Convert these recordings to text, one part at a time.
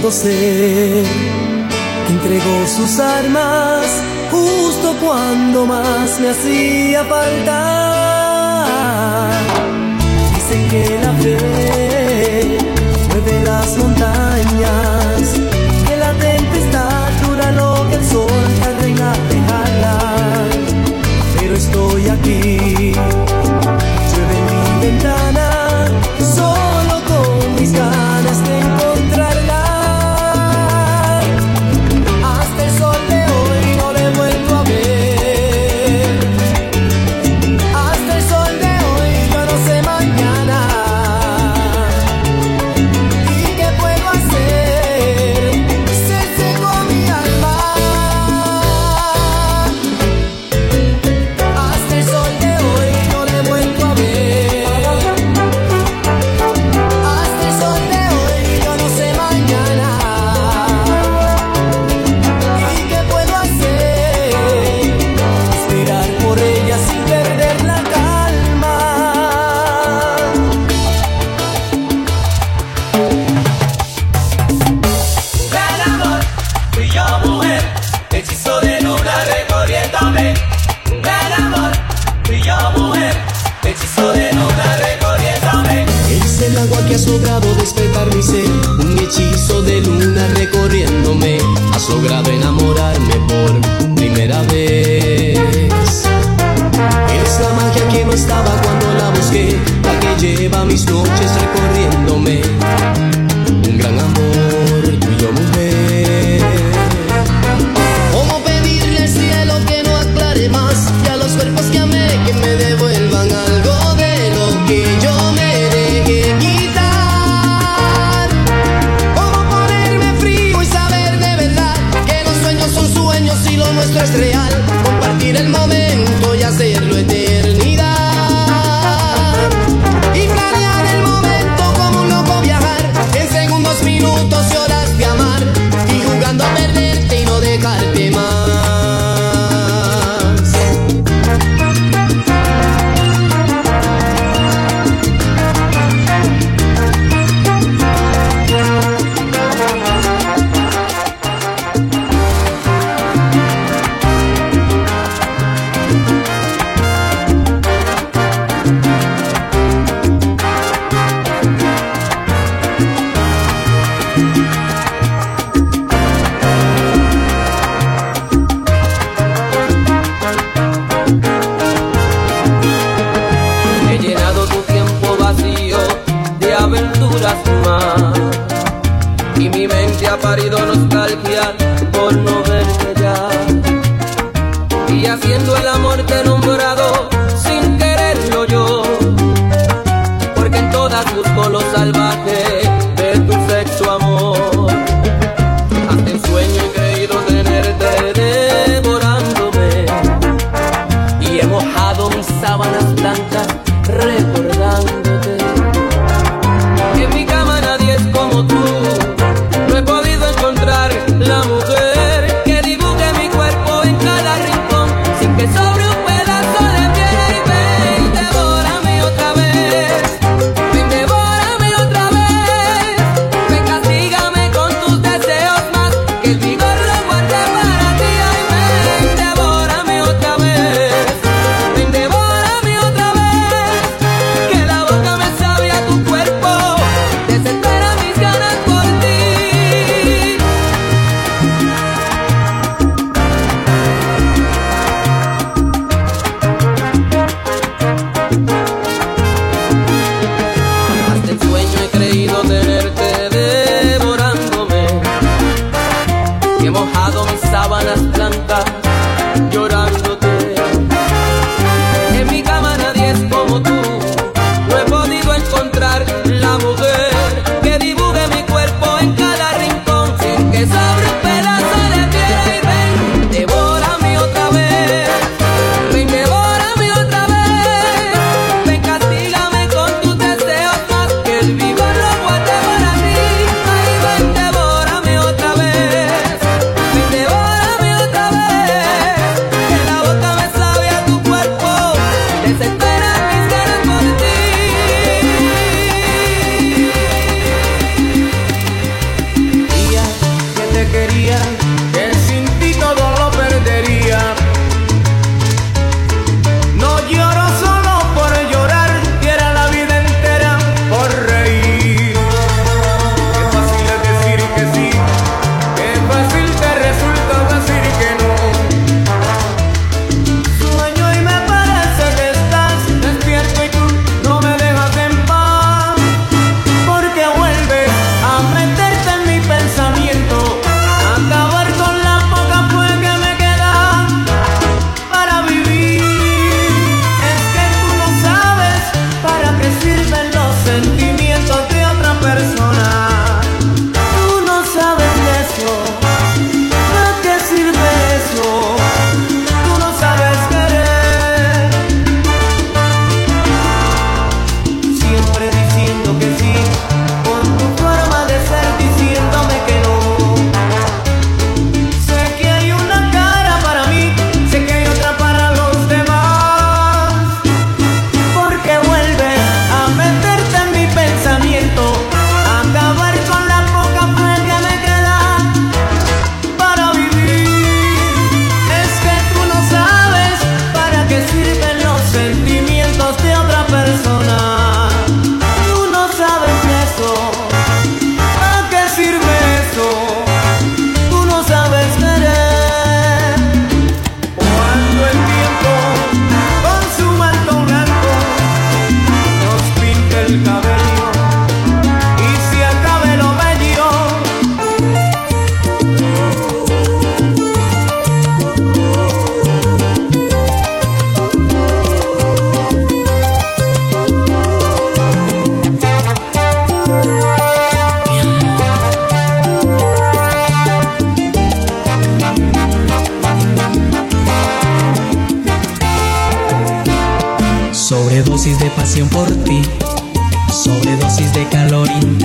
pudo ser. Entregó sus armas justo cuando más me hacía falta. Dicen que la fe mueve las montañas, que la tempestad dura lo que el sol la reina te jala. Pero estoy aquí, llueve en mi ventana.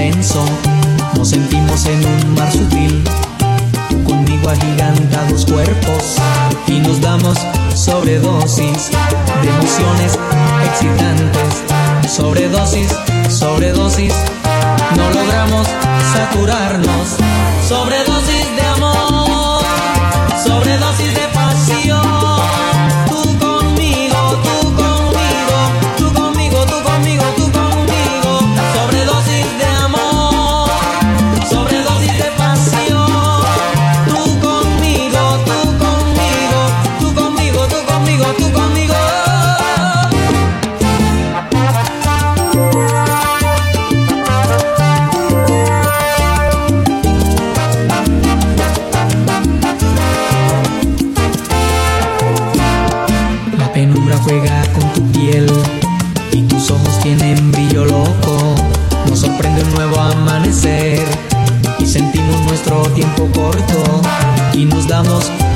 Intenso. Nos sentimos en un mar sutil, tú conmigo agigantados cuerpos y nos damos sobredosis de emociones excitantes. Sobredosis, sobredosis, no logramos saturarnos. Sobredosis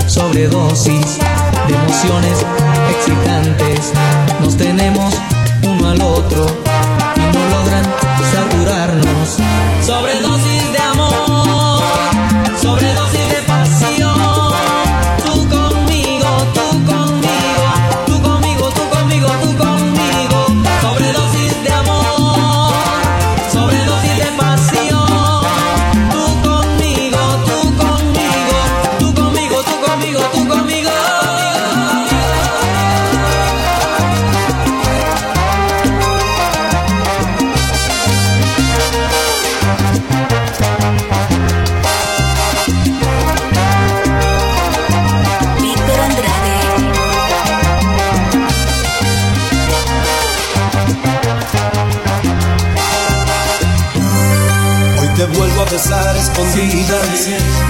sobredosis de emociones excitantes. Nos tenemos uno al otro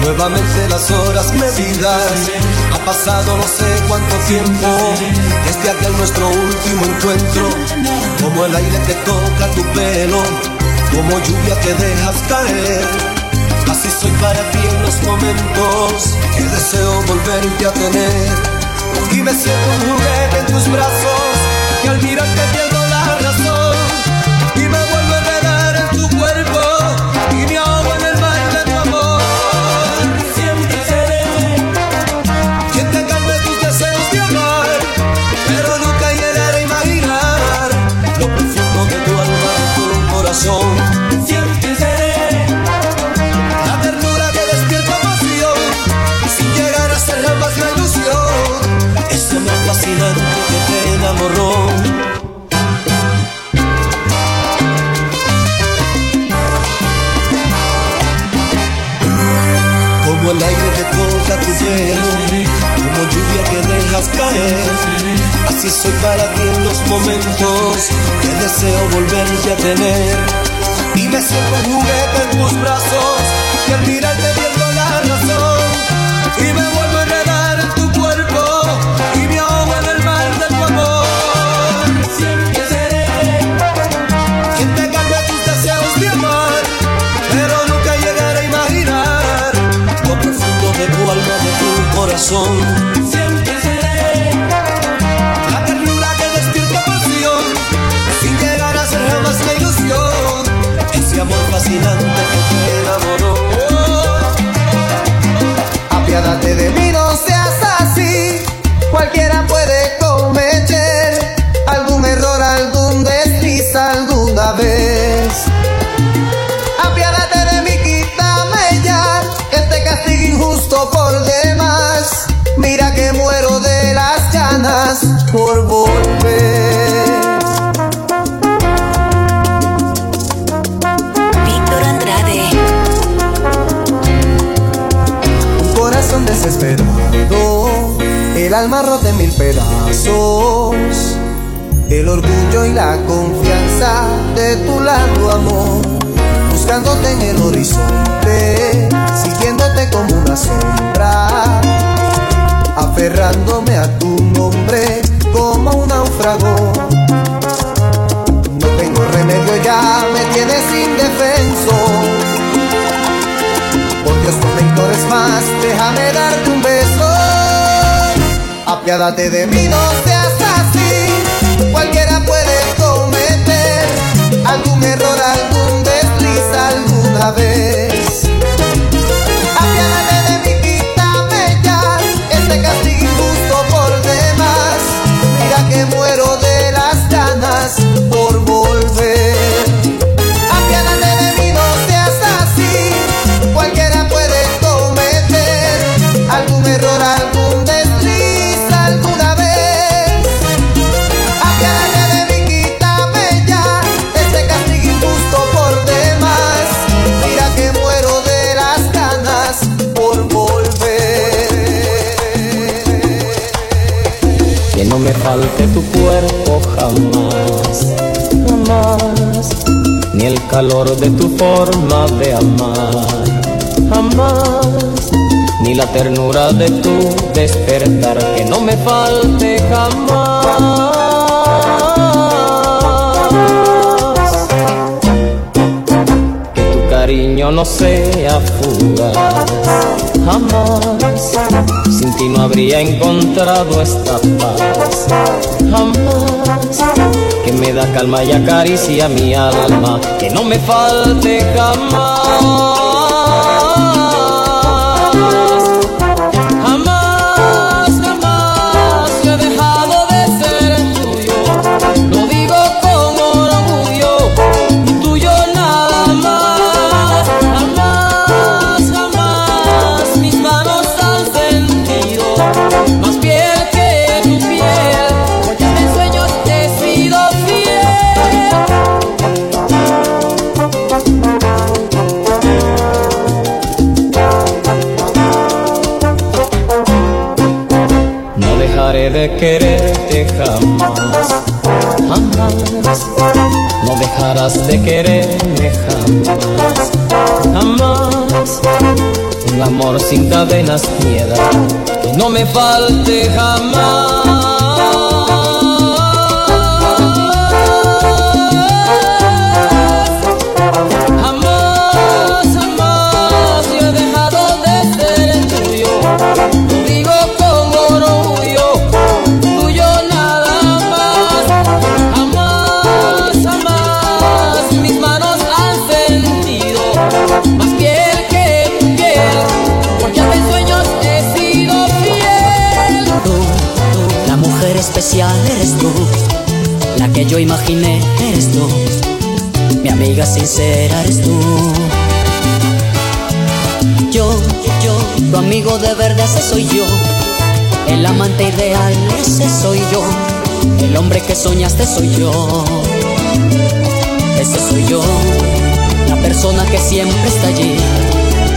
nuevamente las horas medidas. Ha pasado no sé cuánto tiempo desde aquel nuestro último encuentro. Como el aire que toca tu pelo, como lluvia que dejas caer. Así soy para ti en los momentos que deseo volverte a tener. Y me siento un juguete en tus brazos, que al mirarte pierdo El aire que toca tu pelo, como lluvia que dejas caer. Así soy para ti en los momentos que deseo volverte a tener. Y me siento juguete en tus brazos, tu el alma rota en mil pedazos, el orgullo y la confianza de tu lado amor, buscándote en el horizonte, siguiéndote como una sombra, aferrándome a tu nombre como un náufrago. No tengo remedio, ya me tienes indefenso. Por Dios, no me más, déjame darte un beso apiádate de mí, no seas así. Cualquiera puede cometer algún error, algún desliz alguna vez. Calor de tu forma de amar, jamás, ni la ternura de tu despertar, que no me falte jamás. Que tu cariño no sea fugaz, jamás. Sin ti no habría encontrado esta paz, jamás. Que me da calma y acaricia mi alma, que no me falte jamás. De quererte jamás, jamás. No dejarás de quererme jamás, jamás. Un amor sin cadenas piedra, que no me falte jamás. Mujer especial eres tú, la que yo imaginé eres tú, mi amiga sincera eres tú. Yo, yo, tu amigo de verdad ese soy yo, el amante ideal ese soy yo, el hombre que soñaste soy yo, ese soy yo, la persona que siempre está allí,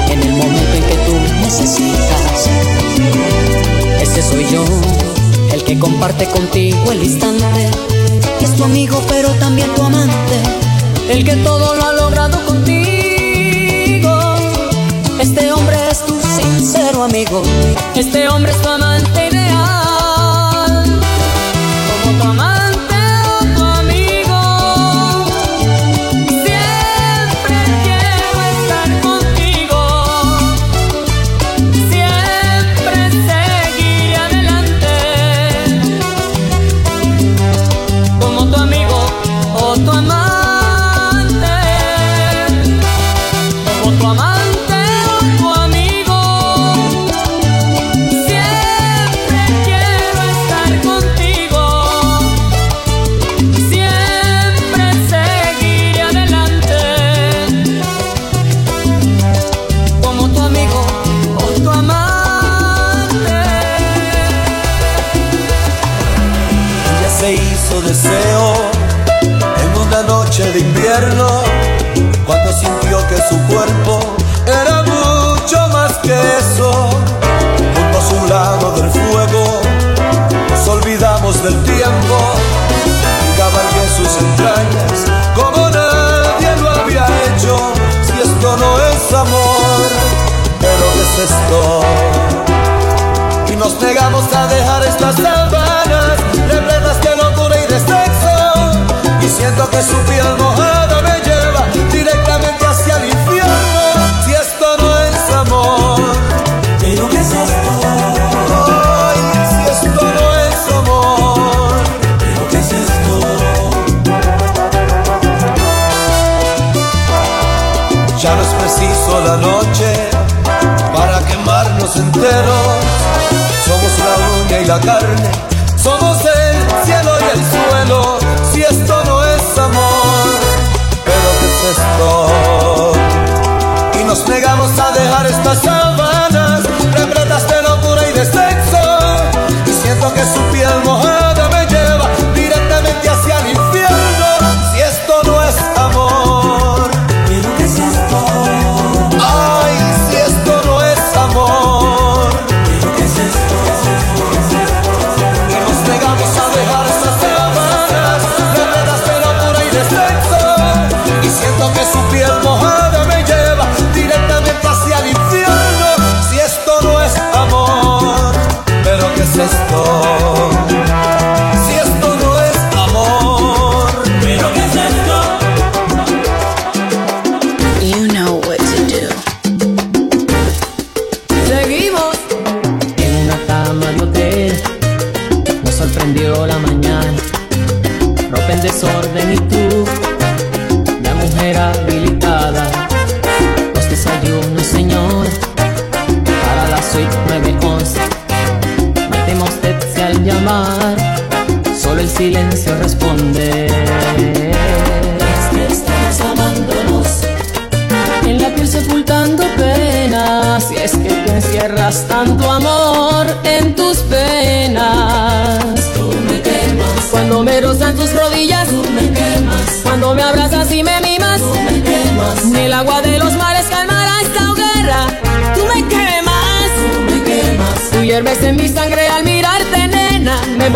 en el momento en que tú necesitas. Ese soy yo, el que comparte contigo el instante. Es tu amigo, pero también tu amante. El que todo lo ha logrado contigo. Este hombre es tu sincero amigo. Este hombre es tu amante ideal. Como tu amante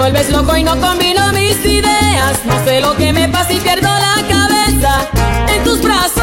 vuelves loco y no combino mis ideas. No sé lo que me pasa y pierdo la cabeza En tus brazos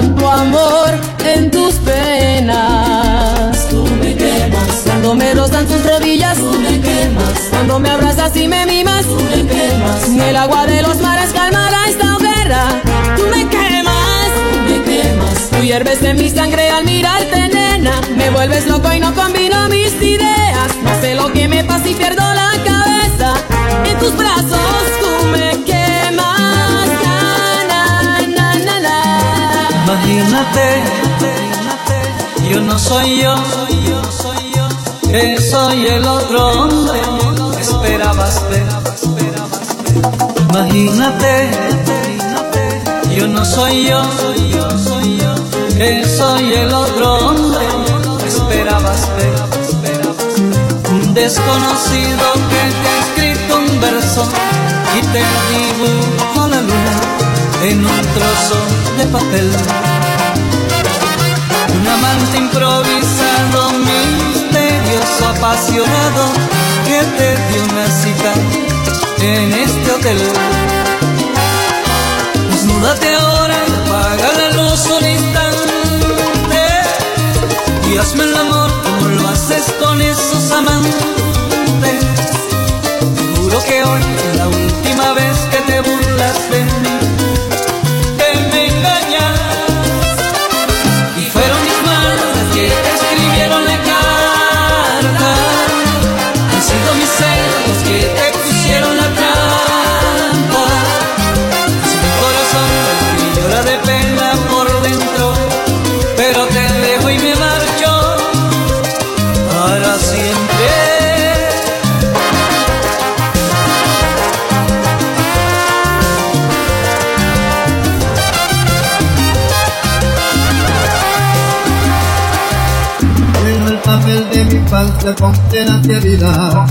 tanto amor en tus penas. Tú me quemas, Cuando me rozan tus rodillas, tú me quemas, cuando me abrazas y me mimas, tú me quemas, ni el agua de los mares calmará esta hoguera. Tú me quemas. tú me quemas. Tú hierves en mi sangre al mirarte, nena. Me vuelves loco y no combino mis ideas. No sé lo que me pasa y pierdo la cabeza. En tus brazos tú Imagínate, yo no soy yo, que soy el otro hombre que esperabas ver. Imagínate, yo no soy yo, que soy el otro hombre que esperabas ver. Un desconocido que te ha escrito un verso y te dibujo la luna en un trozo de papel. Un amante improvisado, misterioso, apasionado, que te dio una cita en este hotel. Desnúdate ahora, apaga la luz un instante y hazme el amor como lo haces con esos amantes. Juro que hoy mi falsa confidencialidad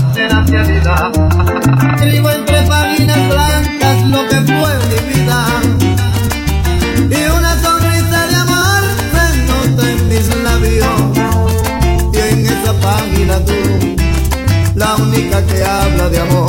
Escribo entre páginas blancas lo que fue mi vida Y una sonrisa de amor se nota en mis labios. Y en esa página tú, la única que habla de amor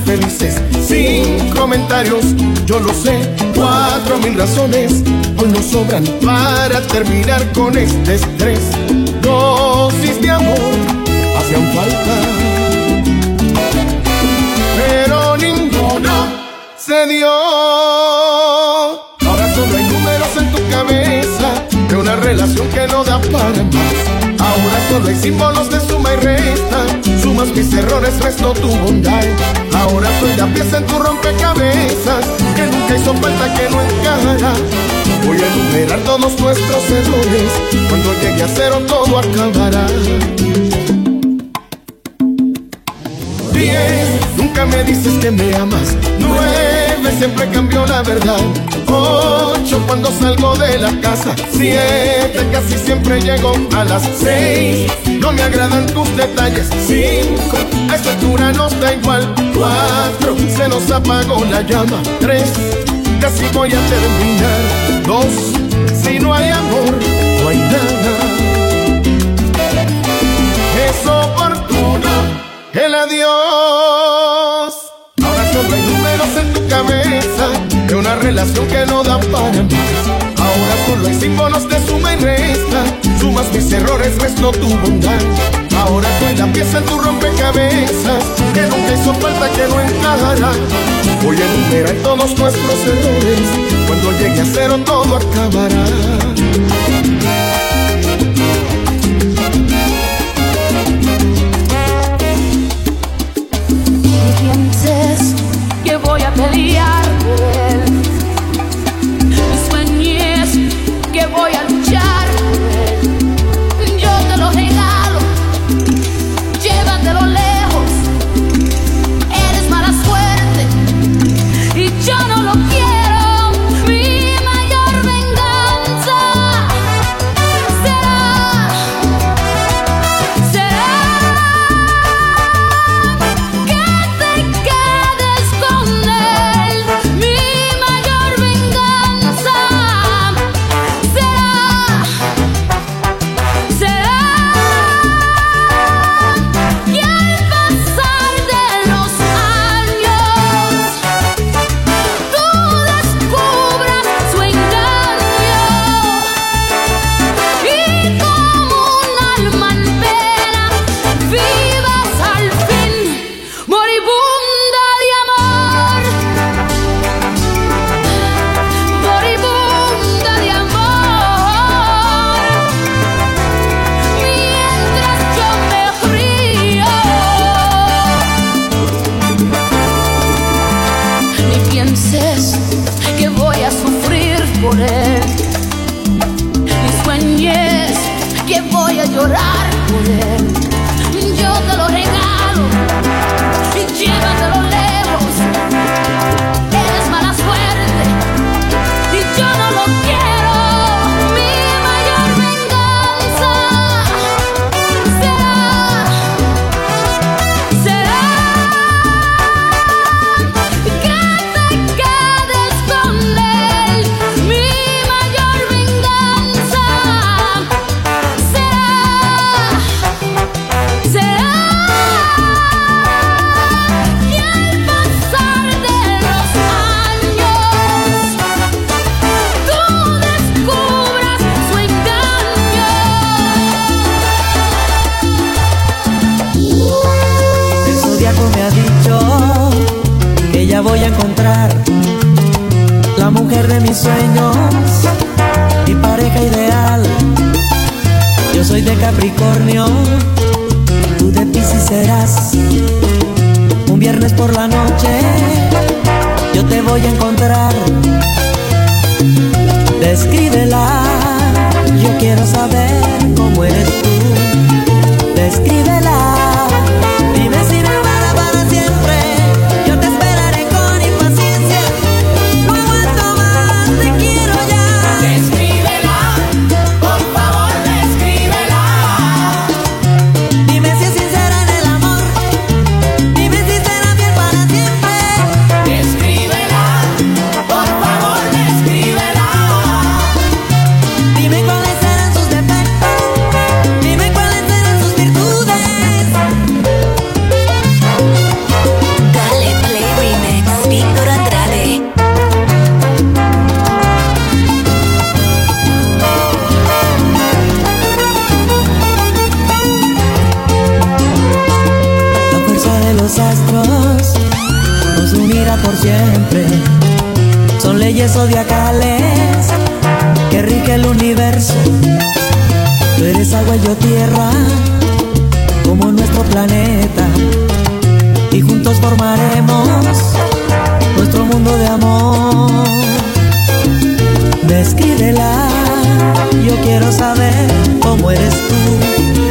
felices. Cinco comentarios, yo lo sé. Cuatro mil razones, hoy no sobran para terminar con este estrés. Dosis de amor, hacían falta pero ninguna se dio. Ahora solo hay números en tu cabeza de una relación que no da para más. Ahora solo hay símbolos de suma y resta. Sumas mis errores, resto tu bondad. Ahora soy la pieza en tu rompecabezas que nunca hizo falta que no encajará. Voy a enumerar todos nuestros errores. Cuando llegue a cero todo acabará. Diez, nunca me dices que me amas. Nueve, siempre cambio la verdad. Ocho, cuando salgo de la casa. Siete, casi siempre llego a las seis. No me agradan tus detalles. Cinco, a esta altura nos da igual. Cuatro, se nos apagó la llama. Tres, casi voy a terminar. Dos, relación que no da para más. Ahora solo hay símbolos de suma y resta. Sumas mis errores, resto tu bondad. Ahora soy la pieza en tu rompecabezas que nunca hizo falta que no encajará. Voy a enumerar todos nuestros errores. Cuando llegue a cero todo acabará. y juntos formaremos nuestro mundo de amor. Descríbela, yo quiero saber cómo eres tú